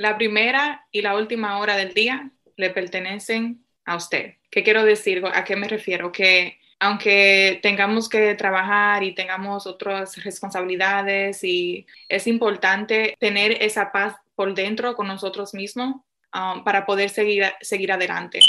La primera y la última hora del día le pertenecen a usted. ¿Qué quiero decir? ¿A qué me refiero? Que aunque tengamos que trabajar y tengamos otras responsabilidades y es importante tener esa paz por dentro con nosotros mismos um, para poder seguir, seguir adelante.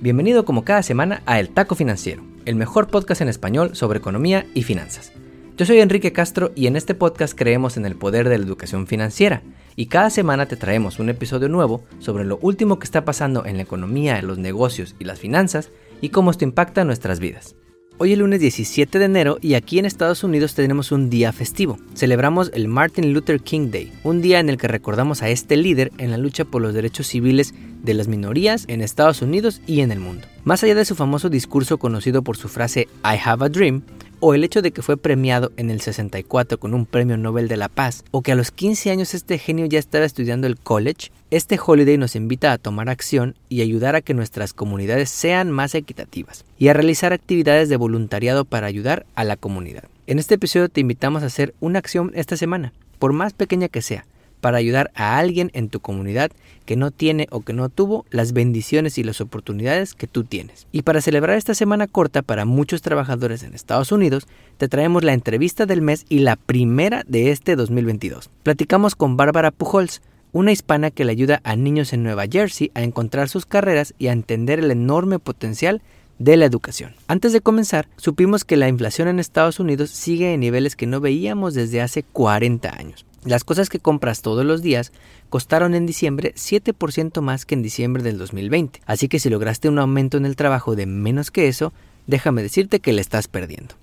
Bienvenido como cada semana a El Taco Financiero, el mejor podcast en español sobre economía y finanzas. Yo soy Enrique Castro y en este podcast creemos en el poder de la educación financiera y cada semana te traemos un episodio nuevo sobre lo último que está pasando en la economía, los negocios y las finanzas y cómo esto impacta nuestras vidas. Hoy es lunes 17 de enero y aquí en Estados Unidos tenemos un día festivo. Celebramos el Martin Luther King Day, un día en el que recordamos a este líder en la lucha por los derechos civiles de las minorías en Estados Unidos y en el mundo. Más allá de su famoso discurso conocido por su frase I have a dream, o el hecho de que fue premiado en el 64 con un premio Nobel de la Paz, o que a los 15 años este genio ya estaba estudiando el college, este holiday nos invita a tomar acción y ayudar a que nuestras comunidades sean más equitativas y a realizar actividades de voluntariado para ayudar a la comunidad. En este episodio te invitamos a hacer una acción esta semana, por más pequeña que sea para ayudar a alguien en tu comunidad que no tiene o que no tuvo las bendiciones y las oportunidades que tú tienes. Y para celebrar esta semana corta para muchos trabajadores en Estados Unidos, te traemos la entrevista del mes y la primera de este 2022. Platicamos con Bárbara Pujols, una hispana que le ayuda a niños en Nueva Jersey a encontrar sus carreras y a entender el enorme potencial de la educación. Antes de comenzar, supimos que la inflación en Estados Unidos sigue en niveles que no veíamos desde hace 40 años. Las cosas que compras todos los días costaron en diciembre 7% más que en diciembre del 2020, así que si lograste un aumento en el trabajo de menos que eso, déjame decirte que le estás perdiendo.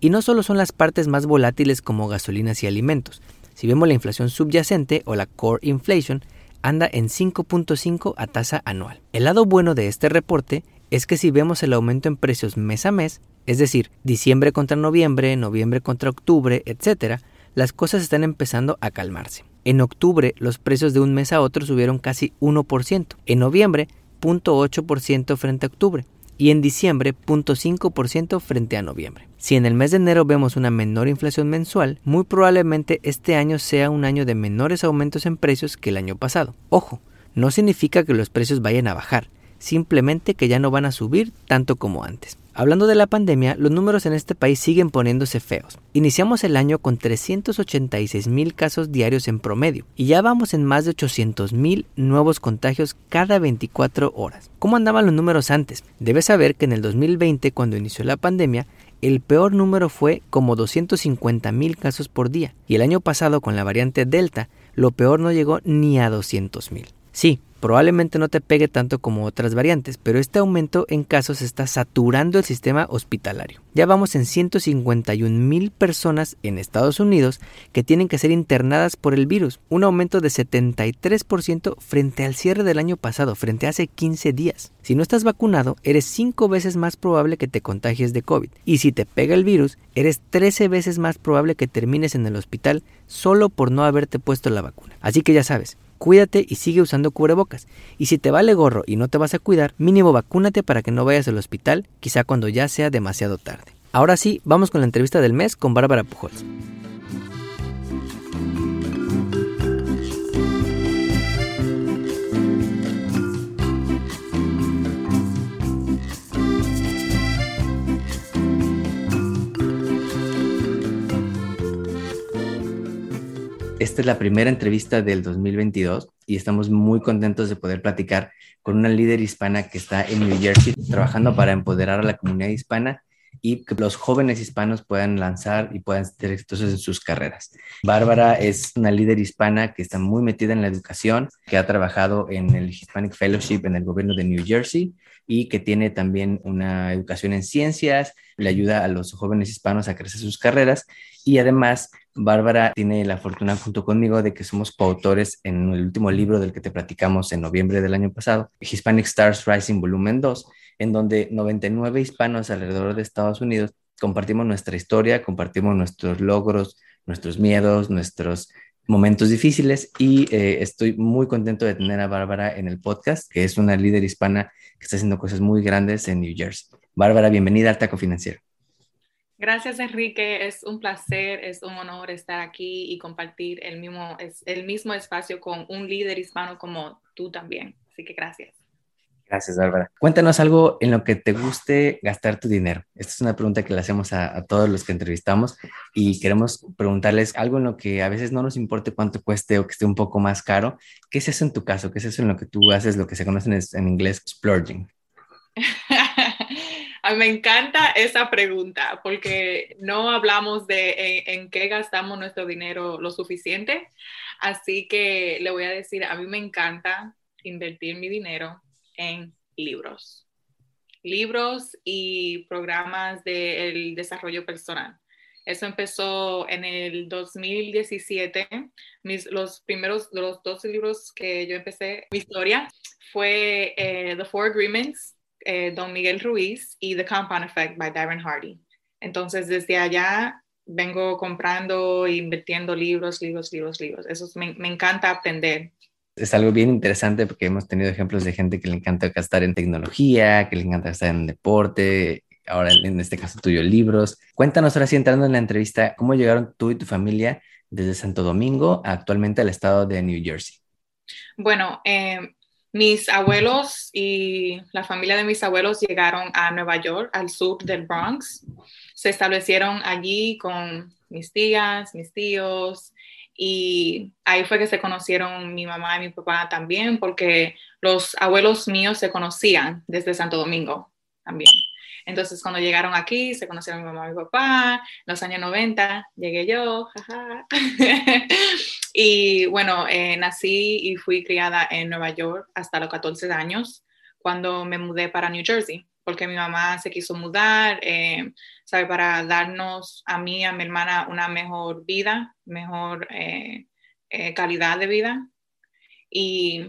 Y no solo son las partes más volátiles como gasolinas y alimentos, si vemos la inflación subyacente o la core inflation, anda en 5.5 a tasa anual. El lado bueno de este reporte es que si vemos el aumento en precios mes a mes, es decir, diciembre contra noviembre, noviembre contra octubre, etc., las cosas están empezando a calmarse. En octubre los precios de un mes a otro subieron casi 1%, en noviembre 0.8% frente a octubre y en diciembre 0.5% frente a noviembre. Si en el mes de enero vemos una menor inflación mensual, muy probablemente este año sea un año de menores aumentos en precios que el año pasado. Ojo, no significa que los precios vayan a bajar, simplemente que ya no van a subir tanto como antes. Hablando de la pandemia, los números en este país siguen poniéndose feos. Iniciamos el año con 386 mil casos diarios en promedio y ya vamos en más de 800 mil nuevos contagios cada 24 horas. ¿Cómo andaban los números antes? Debes saber que en el 2020, cuando inició la pandemia, el peor número fue como 250 mil casos por día y el año pasado con la variante Delta, lo peor no llegó ni a 200 mil. Sí, probablemente no te pegue tanto como otras variantes, pero este aumento en casos está saturando el sistema hospitalario. Ya vamos en 151 mil personas en Estados Unidos que tienen que ser internadas por el virus, un aumento de 73% frente al cierre del año pasado, frente a hace 15 días. Si no estás vacunado, eres 5 veces más probable que te contagies de COVID. Y si te pega el virus, eres 13 veces más probable que termines en el hospital solo por no haberte puesto la vacuna. Así que ya sabes, cuídate y sigue usando cubrebocas. Y si te vale gorro y no te vas a cuidar, mínimo vacúnate para que no vayas al hospital, quizá cuando ya sea demasiado tarde. Ahora sí, vamos con la entrevista del mes con Bárbara Pujols. Esta es la primera entrevista del 2022 y estamos muy contentos de poder platicar con una líder hispana que está en New Jersey trabajando para empoderar a la comunidad hispana y que los jóvenes hispanos puedan lanzar y puedan ser exitosos en sus carreras. Bárbara es una líder hispana que está muy metida en la educación, que ha trabajado en el Hispanic Fellowship en el gobierno de New Jersey y que tiene también una educación en ciencias, le ayuda a los jóvenes hispanos a crecer sus carreras y además Bárbara tiene la fortuna junto conmigo de que somos coautores en el último libro del que te platicamos en noviembre del año pasado, Hispanic Stars Rising Volumen 2, en donde 99 hispanos alrededor de Estados Unidos compartimos nuestra historia, compartimos nuestros logros, nuestros miedos, nuestros momentos difíciles y eh, estoy muy contento de tener a Bárbara en el podcast, que es una líder hispana que está haciendo cosas muy grandes en New Jersey. Bárbara, bienvenida al Taco Financiero. Gracias, Enrique. Es un placer, es un honor estar aquí y compartir el mismo, el mismo espacio con un líder hispano como tú también. Así que gracias. Gracias, Bárbara. Cuéntanos algo en lo que te guste gastar tu dinero. Esta es una pregunta que le hacemos a, todos los que entrevistamos y queremos preguntarles algo en lo que a veces no nos importe cuánto cueste o que esté un poco más caro. ¿Qué es eso en tu caso? ¿Qué es eso en lo que tú haces, lo que se conoce en, en inglés splurging? me encanta esa pregunta porque no hablamos de en, qué gastamos nuestro dinero lo suficiente. Así que le voy a decir, a mí me encanta invertir mi dinero en libros. Libros y programas del desarrollo personal. Eso empezó en el 2017. Mis, los primeros, los dos libros que yo empecé, mi historia, fue eh, The Four Agreements eh, Don Miguel Ruiz y The Compound Effect by Darren Hardy. Entonces, desde allá vengo comprando e invirtiendo libros, libros, libros, libros. Eso me, me encanta aprender. Es algo bien interesante porque hemos tenido ejemplos de gente que le encanta gastar en tecnología, que le encanta gastar en deporte, ahora en este caso tuyo, libros. Cuéntanos ahora sí, entrando en la entrevista, ¿cómo llegaron tú y tu familia desde Santo Domingo a actualmente al estado de New Jersey? Bueno, eh, mis abuelos y la familia de mis abuelos llegaron a Nueva York, al sur del Bronx. Se establecieron allí con mis tías, mis tíos, y ahí fue que se conocieron mi mamá y mi papá también, porque los abuelos míos se conocían desde Santo Domingo también. Entonces, cuando llegaron aquí, se conocieron mi mamá y mi papá. En los años 90 llegué yo, y bueno, eh, nací y fui criada en Nueva York hasta los 14 años, cuando me mudé para New Jersey, porque mi mamá se quiso mudar, eh, ¿sabe? Para darnos a mí a mi hermana una mejor vida, mejor eh, calidad de vida. Y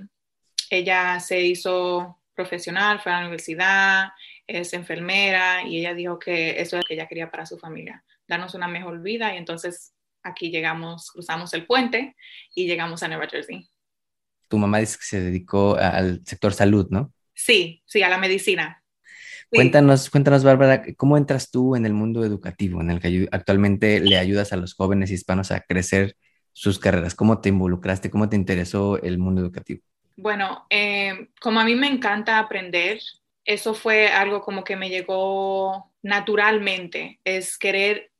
ella se hizo profesional, fue a la universidad, es enfermera y ella dijo que eso es lo que ella quería para su familia, darnos una mejor vida y entonces aquí llegamos, cruzamos el puente y llegamos a Nueva Jersey. Tu mamá dice que se dedicó al sector salud, ¿no? Sí, sí, a la medicina. Cuéntanos, cuéntanos, Bárbara, ¿cómo entras tú en el mundo educativo, en el que actualmente le ayudas a los jóvenes hispanos a crecer sus carreras? ¿Cómo te involucraste? ¿Cómo te interesó el mundo educativo? Bueno, eh, como a mí me encanta aprender, eso fue algo como que me llegó naturalmente, es querer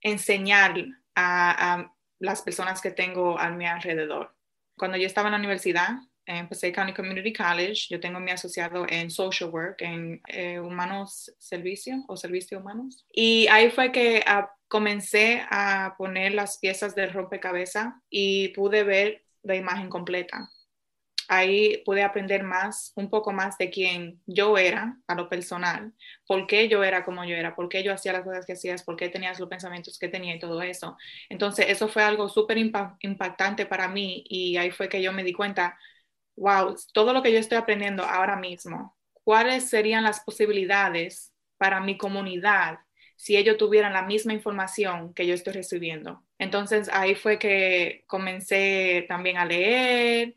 enseñar a, las personas que tengo a mi alrededor. Cuando yo estaba en la universidad, empecé County Community College, yo tengo mi asociado en Social Work, en eh, Humanos Servicio o Servicio Humanos. Y ahí fue que ah, comencé a poner las piezas del rompecabezas y pude ver la imagen completa ahí pude aprender más, un poco más de quién yo era a lo personal, por qué yo era como yo era, por qué yo hacía las cosas que hacías, por qué tenía los pensamientos que tenía y todo eso. Entonces, eso fue algo súper impactante para mí y ahí fue que yo me di cuenta, wow, todo lo que yo estoy aprendiendo ahora mismo, ¿cuáles serían las posibilidades para mi comunidad si ellos tuvieran la misma información que yo estoy recibiendo? Entonces, ahí fue que comencé también a leer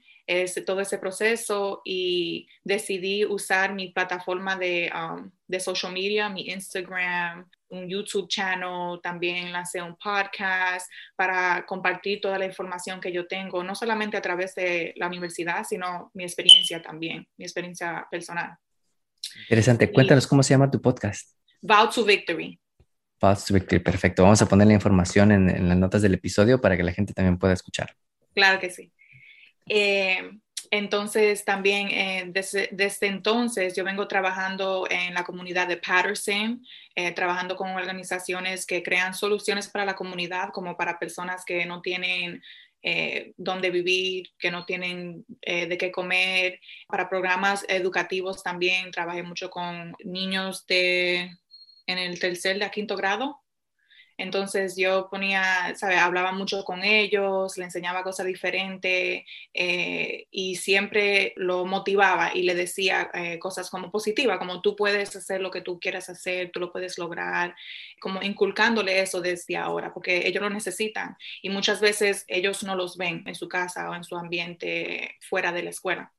todo ese proceso y decidí usar mi plataforma de, um, de social media, mi Instagram, un YouTube channel, también lancé un podcast para compartir toda la información que yo tengo, no solamente a través de la universidad, sino mi experiencia también, mi experiencia personal. Interesante. Cuéntanos cómo se llama tu podcast. Vow to Victory. Vow to Victory, perfecto. Vamos a poner la información en, en las notas del episodio para que la gente también pueda escuchar. Claro que sí. Eh, entonces, también eh, desde, entonces yo vengo trabajando en la comunidad de Patterson, eh, trabajando con organizaciones que crean soluciones para la comunidad, como para personas que no tienen dónde vivir, que no tienen de qué comer. Para programas educativos también trabajé mucho con niños de, en el tercer de quinto grado entonces yo ponía, ¿sabes? Hablaba mucho con ellos, le enseñaba cosas diferentes eh, y siempre lo motivaba y le decía eh, cosas como positivas, como tú puedes hacer lo que tú quieras hacer, tú lo puedes lograr, como inculcándole eso desde ahora, porque ellos lo necesitan y muchas veces ellos no los ven en su casa o en su ambiente fuera de la escuela.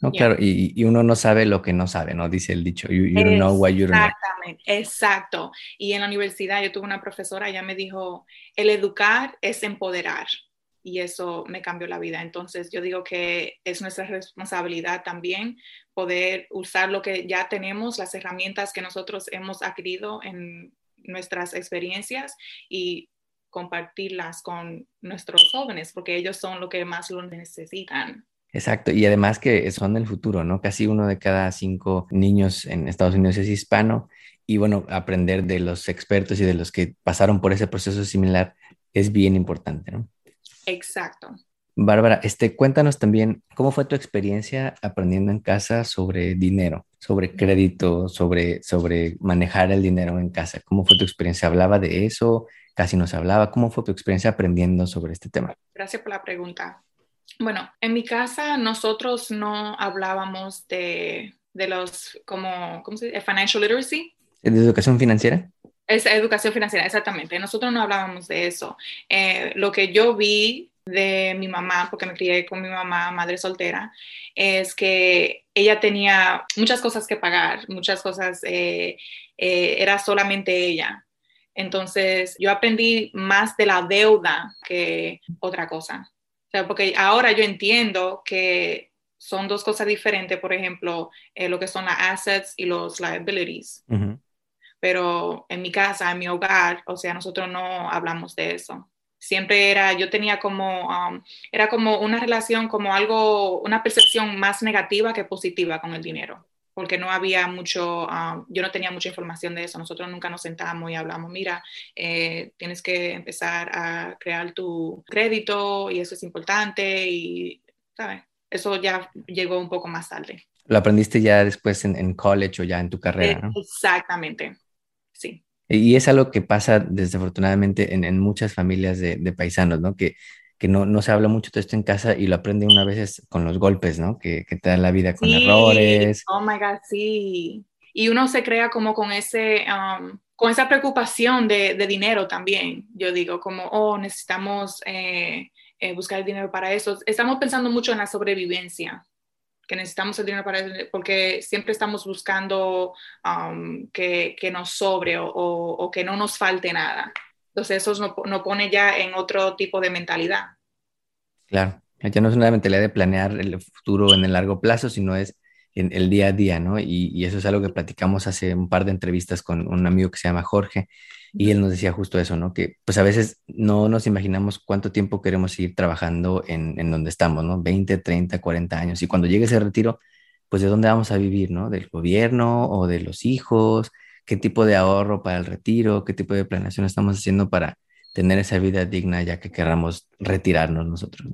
No, claro, y, uno no sabe lo que no sabe, ¿no? Dice el dicho, you, don't know what you don't know. Exacto. Y en la universidad yo tuve una profesora, ella me dijo, el educar es empoderar. Y eso me cambió la vida. Entonces yo digo que es nuestra responsabilidad también poder usar lo que ya tenemos, las herramientas que nosotros hemos adquirido en nuestras experiencias y compartirlas con nuestros jóvenes, porque ellos son lo que más lo necesitan. Exacto, y además que son el futuro, ¿no? Casi uno de cada cinco niños en Estados Unidos es hispano y bueno, aprender de los expertos y de los que pasaron por ese proceso similar es bien importante, ¿no? Exacto. Bárbara, este, cuéntanos también cómo fue tu experiencia aprendiendo en casa sobre dinero, sobre crédito, sobre, sobre manejar el dinero en casa. ¿Cómo fue tu experiencia? ¿Hablaba de eso? ¿Casi no se hablaba? ¿Cómo fue tu experiencia aprendiendo sobre este tema? Gracias por la pregunta. Bueno, en mi casa nosotros no hablábamos de, de los, como, ¿cómo se dice? Financial literacy. ¿De educación financiera? Es educación financiera, exactamente. Nosotros no hablábamos de eso. Eh, lo que yo vi de mi mamá, porque me crié con mi mamá, madre soltera, es que ella tenía muchas cosas que pagar, muchas cosas, eh, eh, era solamente ella. Entonces, yo aprendí más de la deuda que otra cosa. O sea, porque ahora yo entiendo que son dos cosas diferentes, por ejemplo, eh, lo que son las assets y los liabilities. Pero en mi casa, en mi hogar, o sea, nosotros no hablamos de eso. Siempre era, yo tenía como, um, era como una relación, como algo, una percepción más negativa que positiva con el dinero porque no había mucho, ah, yo no tenía mucha información de eso. Nosotros nunca nos sentamos y hablamos, mira, eh, tienes que empezar a crear tu crédito y eso es importante y, ¿sabes? Eso ya llegó un poco más tarde. Lo aprendiste ya después en, college o ya en tu carrera, ¿no? Exactamente, sí. Y es algo que pasa desafortunadamente en, en muchas familias de, de, paisanos, ¿no? Que que no, no, se habla mucho de esto en casa y lo aprende una vez con los golpes, ¿no? Que, que te dan la vida con errores. Oh my God, sí. Y uno se crea como con ese, um, con esa preocupación de, de, dinero también. Yo digo, como, oh, necesitamos eh, eh, buscar el dinero para eso. Estamos pensando mucho en la sobrevivencia, que necesitamos el dinero para eso, porque siempre estamos buscando um, que, que, nos sobre o, o que no nos falte nada. Entonces eso nos, no pone ya en otro tipo de mentalidad. Claro, ya no es una mentalidad de planear el futuro en el largo plazo, sino es en el día a día, ¿no? Y, eso es algo que platicamos hace un par de entrevistas con un amigo que se llama Jorge, y él nos decía justo eso, ¿no? Que pues a veces no nos imaginamos cuánto tiempo queremos seguir trabajando en, en donde estamos, ¿no? 20, 30, 40 años. Y cuando llegue ese retiro, pues de dónde vamos a vivir, ¿no? Del gobierno o de los hijos qué tipo de ahorro para el retiro, qué tipo de planeación estamos haciendo para tener esa vida digna ya que queramos retirarnos nosotros.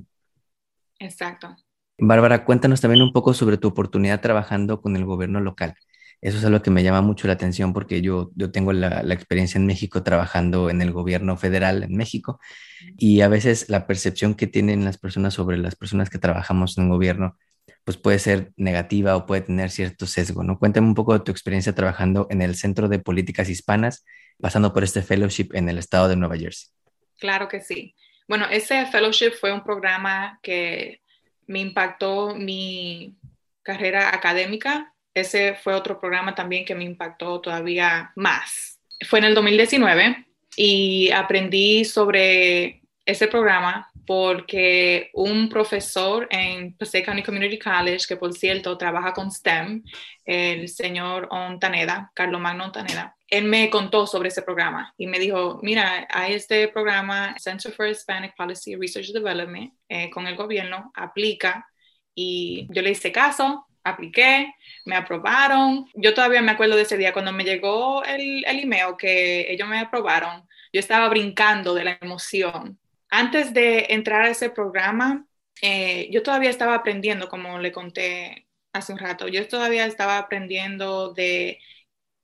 Exacto. Bárbara, cuéntanos también un poco sobre tu oportunidad trabajando con el gobierno local. Eso es algo que me llama mucho la atención porque yo, yo tengo la, la, experiencia en México trabajando en el gobierno federal en México y a veces la percepción que tienen las personas sobre las personas que trabajamos en el gobierno pues puede ser negativa o puede tener cierto sesgo, ¿no? Cuéntame un poco de tu experiencia trabajando en el Centro de Políticas Hispanas, pasando por este fellowship en el estado de Nueva Jersey. Claro que sí. Bueno, ese fellowship fue un programa que me impactó mi carrera académica. Ese fue otro programa también que me impactó todavía más. Fue en el 2019 y aprendí sobre ese programa porque un profesor en Passaic County Community College, que por cierto trabaja con STEM, el señor Ontaneda, Carlos Magno Ontaneda, él me contó sobre ese programa y me dijo, mira, hay este programa, Center for Hispanic Policy Research Development, eh, con el gobierno, aplica y yo le hice caso, apliqué, me aprobaron. Yo todavía me acuerdo de ese día cuando me llegó el, el email que ellos me aprobaron, yo estaba brincando de la emoción antes de entrar a ese programa, eh, yo todavía estaba aprendiendo, como le conté hace un rato, yo todavía estaba aprendiendo de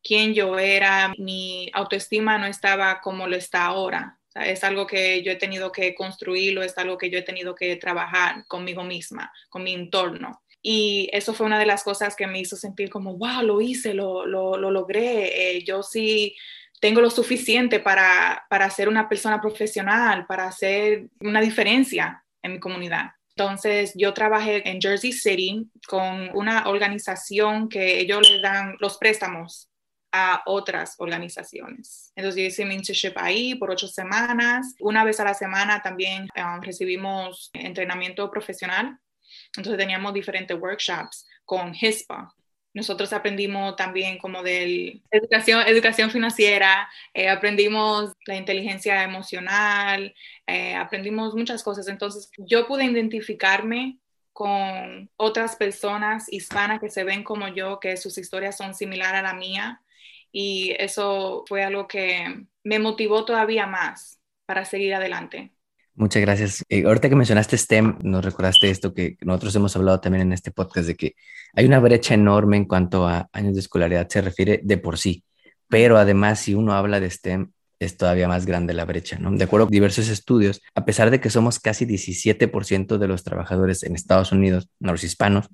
quién yo era, mi autoestima no estaba como lo está ahora. es algo que yo he tenido que construirlo, es algo que yo he tenido que trabajar conmigo misma, con mi entorno. Y eso fue una de las cosas que me hizo sentir como, wow, lo hice, lo, lo, logré. Eh, yo sí tengo lo suficiente para, para ser una persona profesional, para hacer una diferencia en mi comunidad. Entonces, yo trabajé en Jersey City con una organización que ellos le dan los préstamos a otras organizaciones. Entonces yo hice mi internship ahí por ocho semanas. Una vez a la semana también um, recibimos entrenamiento profesional. Entonces teníamos diferentes workshops con HISPA. Nosotros aprendimos también como de educación, educación financiera, eh, aprendimos la inteligencia emocional, eh, aprendimos muchas cosas. Entonces yo pude identificarme con otras personas hispanas que se ven como yo, que sus historias son similares a la mía y eso fue algo que me motivó todavía más para seguir adelante. Muchas gracias. Eh, ahorita que mencionaste STEM, nos recordaste esto que nosotros hemos hablado también en este podcast de que hay una brecha enorme en cuanto a años de escolaridad se refiere de por sí, pero además si uno habla de STEM es todavía más grande la brecha, ¿no? De acuerdo con diversos estudios, a pesar de que somos casi 17% de los trabajadores en Estados Unidos, los hispanos,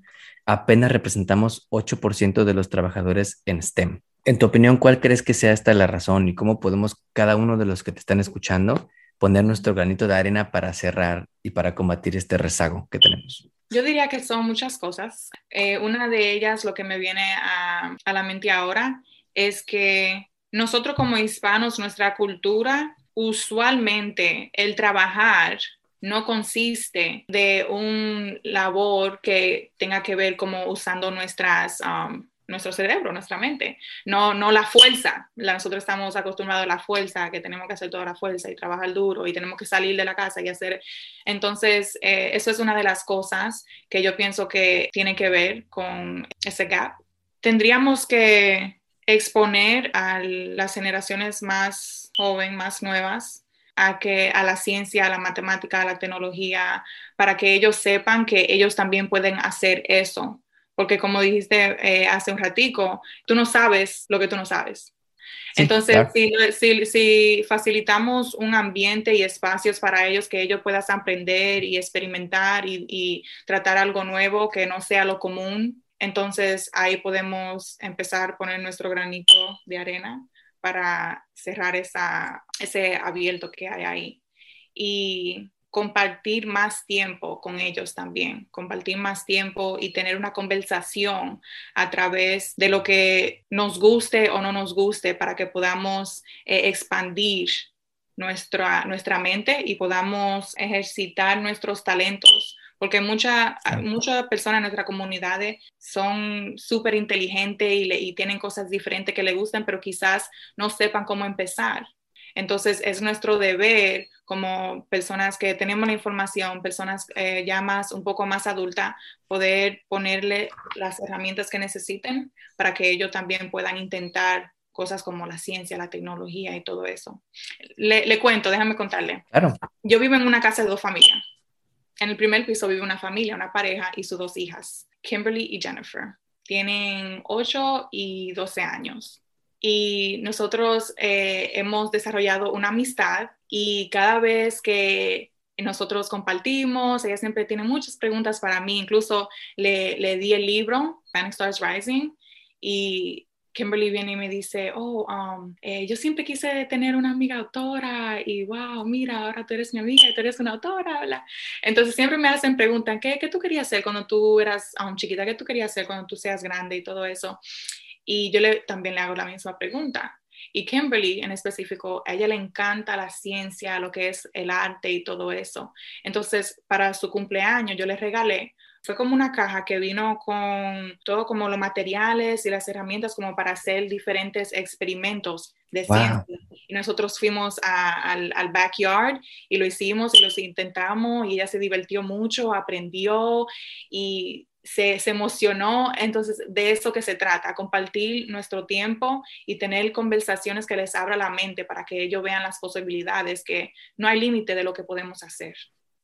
apenas representamos 8% de los trabajadores en STEM. En tu opinión, ¿cuál crees que sea esta la razón y cómo podemos cada uno de los que te están escuchando poner nuestro granito de arena para cerrar y para combatir este rezago que tenemos? Yo diría que son muchas cosas. Eh, una de ellas, lo que me viene a, la mente ahora, es que nosotros como hispanos, nuestra cultura, usualmente el trabajar no consiste de un labor que tenga que ver como usando nuestras um, nuestro cerebro, nuestra mente, no, no la fuerza. nosotros estamos acostumbrados a la fuerza, que tenemos que hacer toda la fuerza y trabajar duro y tenemos que salir de la casa y hacer. Entonces, eh, eso es una de las cosas que yo pienso que tiene que ver con ese gap. Tendríamos que exponer a las generaciones más jóvenes, más nuevas, a, que, a la ciencia, a la matemática, a la tecnología, para que ellos sepan que ellos también pueden hacer eso porque como dijiste eh, hace un ratico, tú no sabes lo que tú no sabes. Entonces, si, si, facilitamos un ambiente y espacios para ellos que ellos puedan aprender y experimentar y, y, tratar algo nuevo que no sea lo común, entonces ahí podemos empezar a poner nuestro granito de arena para cerrar esa, ese abierto que hay ahí. Y compartir más tiempo con ellos también, compartir más tiempo y tener una conversación a través de lo que nos guste o no nos guste para que podamos eh, expandir nuestra, nuestra mente y podamos ejercitar nuestros talentos. Porque muchas muchas personas en nuestra comunidad son súper inteligentes y, y tienen cosas diferentes que le gustan, pero quizás no sepan cómo empezar. Entonces es nuestro deber como personas que tenemos la información, personas eh, ya más, un poco más adultas, poder ponerle las herramientas que necesiten para que ellos también puedan intentar cosas como la ciencia, la tecnología y todo eso. Le, cuento, déjame contarle. Claro. Yo vivo en una casa de dos familias. En el primer piso vive una familia, una pareja y sus dos hijas, Kimberly y Jennifer. Tienen 8 y 12 años y nosotros eh, hemos desarrollado una amistad y cada vez que nosotros compartimos, ella siempre tiene muchas preguntas para mí, incluso le, le di el libro, Panic Stars Rising, y Kimberly viene y me dice, oh, um, eh, yo siempre quise tener una amiga autora y wow, mira, ahora tú eres mi amiga y tú eres una autora. Bla. Entonces siempre me hacen preguntas, ¿qué, ¿qué, tú querías hacer cuando tú eras um, chiquita? ¿Qué tú querías hacer cuando tú seas grande y todo eso? Y yo le, también le hago la misma pregunta. Y Kimberly en específico, a ella le encanta la ciencia, lo que es el arte y todo eso. Entonces, para su cumpleaños yo le regalé, fue como una caja que vino con todo como los materiales y las herramientas como para hacer diferentes experimentos de ciencia. Y nosotros fuimos al, al, backyard y lo hicimos y los intentamos y ella se divirtió mucho, aprendió y se, emocionó. Entonces, de eso que se trata, compartir nuestro tiempo y tener conversaciones que les abra la mente para que ellos vean las posibilidades, que no hay límite de lo que podemos hacer,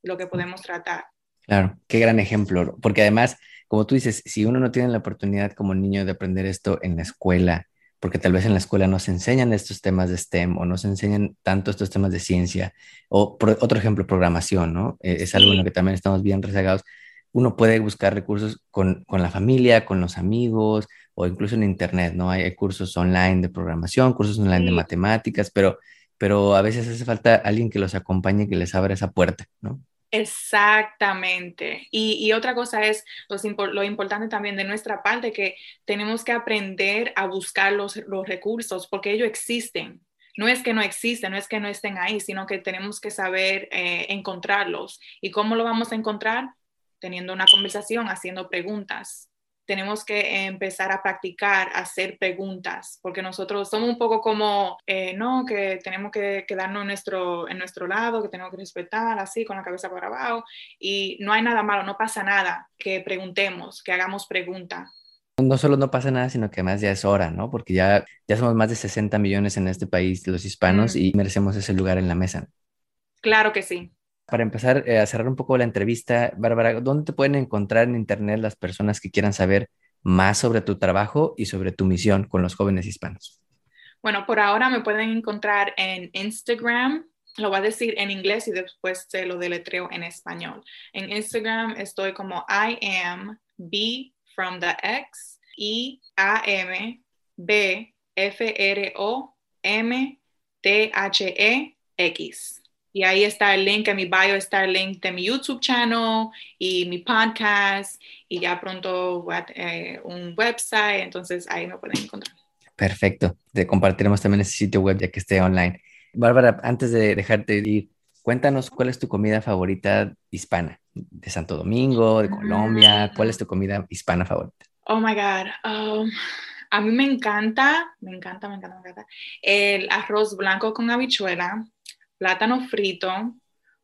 lo que podemos tratar. Claro, qué gran ejemplo, porque además, como tú dices, si uno no tiene la oportunidad como niño de aprender esto en la escuela, porque tal vez en la escuela no se enseñan estos temas de STEM o no se enseñan tanto estos temas de ciencia, o por, otro ejemplo, programación, ¿no? Eh, es algo en lo que también estamos bien rezagados uno puede buscar recursos con, con, la familia, con los amigos o incluso en Internet, ¿no? Hay, cursos online de programación, cursos online de matemáticas, pero, pero a veces hace falta alguien que los acompañe, que les abra esa puerta, ¿no? Exactamente. Y, otra cosa es lo importante también de nuestra parte, que tenemos que aprender a buscar los, recursos porque ellos existen. No es que no existen, no es que no estén ahí, sino que tenemos que saber eh, encontrarlos. ¿Y cómo lo vamos a encontrar? Teniendo una conversación, haciendo preguntas tenemos que empezar a practicar, a hacer preguntas, porque nosotros somos un poco como, eh, no, que tenemos que quedarnos en nuestro, en nuestro lado, que tenemos que respetar así, con la cabeza para abajo, y no hay nada malo, no pasa nada, que preguntemos, que hagamos preguntas. No solo no pasa nada, sino que además ya es hora, ¿no? Porque ya, ya somos más de 60 millones en este país, los hispanos, y merecemos ese lugar en la mesa. Claro que sí. Para empezar eh, a cerrar un poco la entrevista, Bárbara, ¿dónde te pueden encontrar en Internet las personas que quieran saber más sobre tu trabajo y sobre tu misión con los jóvenes hispanos? Bueno, por ahora me pueden encontrar en Instagram. Lo voy a decir en inglés y después se lo deletreo en español. En Instagram estoy como I am B from the X, I A M B F R O M T H E X. Y ahí está el link, en mi bio está el link de mi YouTube channel y mi podcast y ya pronto voy a, eh, un website, entonces ahí me pueden encontrar. Perfecto, te compartiremos también ese sitio web ya que esté online. Bárbara, antes de dejarte ir, cuéntanos cuál es tu comida favorita hispana, de Santo Domingo, de Colombia, cuál es tu comida hispana favorita. Oh my God. Um, a mí me encanta, me encanta, me encanta, me encanta el arroz blanco con habichuela plátano frito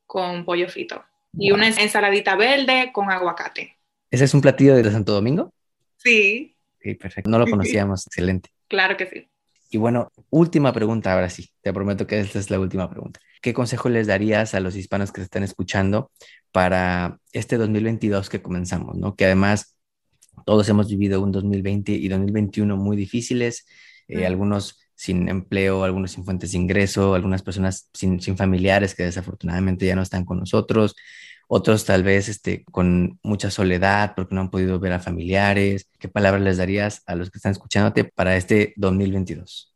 con pollo frito y una ensaladita verde con aguacate. ¿Ese es un platillo de Santo Domingo? Sí. Sí, perfecto. No lo conocíamos. Excelente. Claro que sí. Y bueno, última pregunta, ahora sí. Te prometo que esta es la última pregunta. ¿Qué consejo les darías a los hispanos que se están escuchando para este 2022 que comenzamos, ¿no? Que además todos hemos vivido un 2020 y 2021 muy difíciles, eh, algunos sin empleo, algunos sin fuentes de ingreso, algunas personas sin, familiares que desafortunadamente ya no están con nosotros, otros tal vez este, con mucha soledad porque no han podido ver a familiares. ¿Qué palabras les darías a los que están escuchándote para este 2022?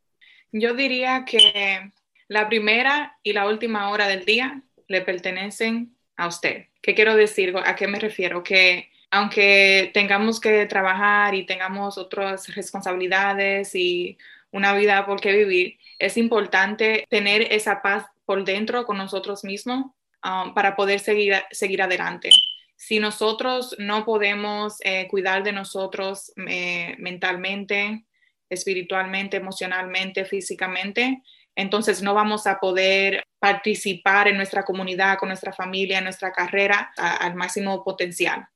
Yo diría que la primera y la última hora del día le pertenecen a usted. ¿Qué quiero decir? ¿A qué me refiero? Que aunque tengamos que trabajar y tengamos otras responsabilidades y una vida por qué vivir, es importante tener esa paz por dentro con nosotros mismos um, para poder seguir, seguir adelante. Si nosotros no podemos eh, cuidar de nosotros eh, mentalmente, espiritualmente, emocionalmente, físicamente, entonces no vamos a poder participar en nuestra comunidad, con nuestra familia, en nuestra carrera al máximo potencial.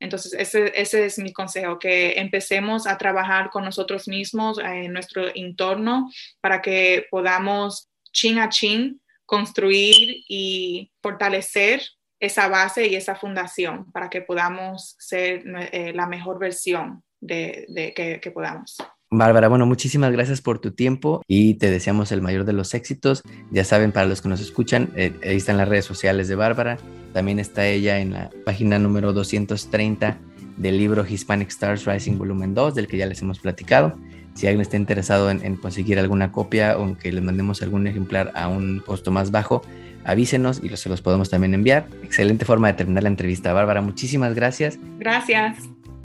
Entonces, ese, ese, es mi consejo, que empecemos a trabajar con nosotros mismos eh, en nuestro entorno para que podamos chin a chin construir y fortalecer esa base y esa fundación para que podamos ser eh, la mejor versión de, que podamos. Bárbara, bueno, muchísimas gracias por tu tiempo y te deseamos el mayor de los éxitos. Ya saben, para los que nos escuchan, eh, ahí están las redes sociales de Bárbara. También está ella en la página número 230 del libro Hispanic Stars Rising Volumen 2, del que ya les hemos platicado. Si alguien está interesado en, conseguir alguna copia o en que les mandemos algún ejemplar a un costo más bajo, avísenos y se los podemos también enviar. Excelente forma de terminar la entrevista. Bárbara, muchísimas gracias. Gracias.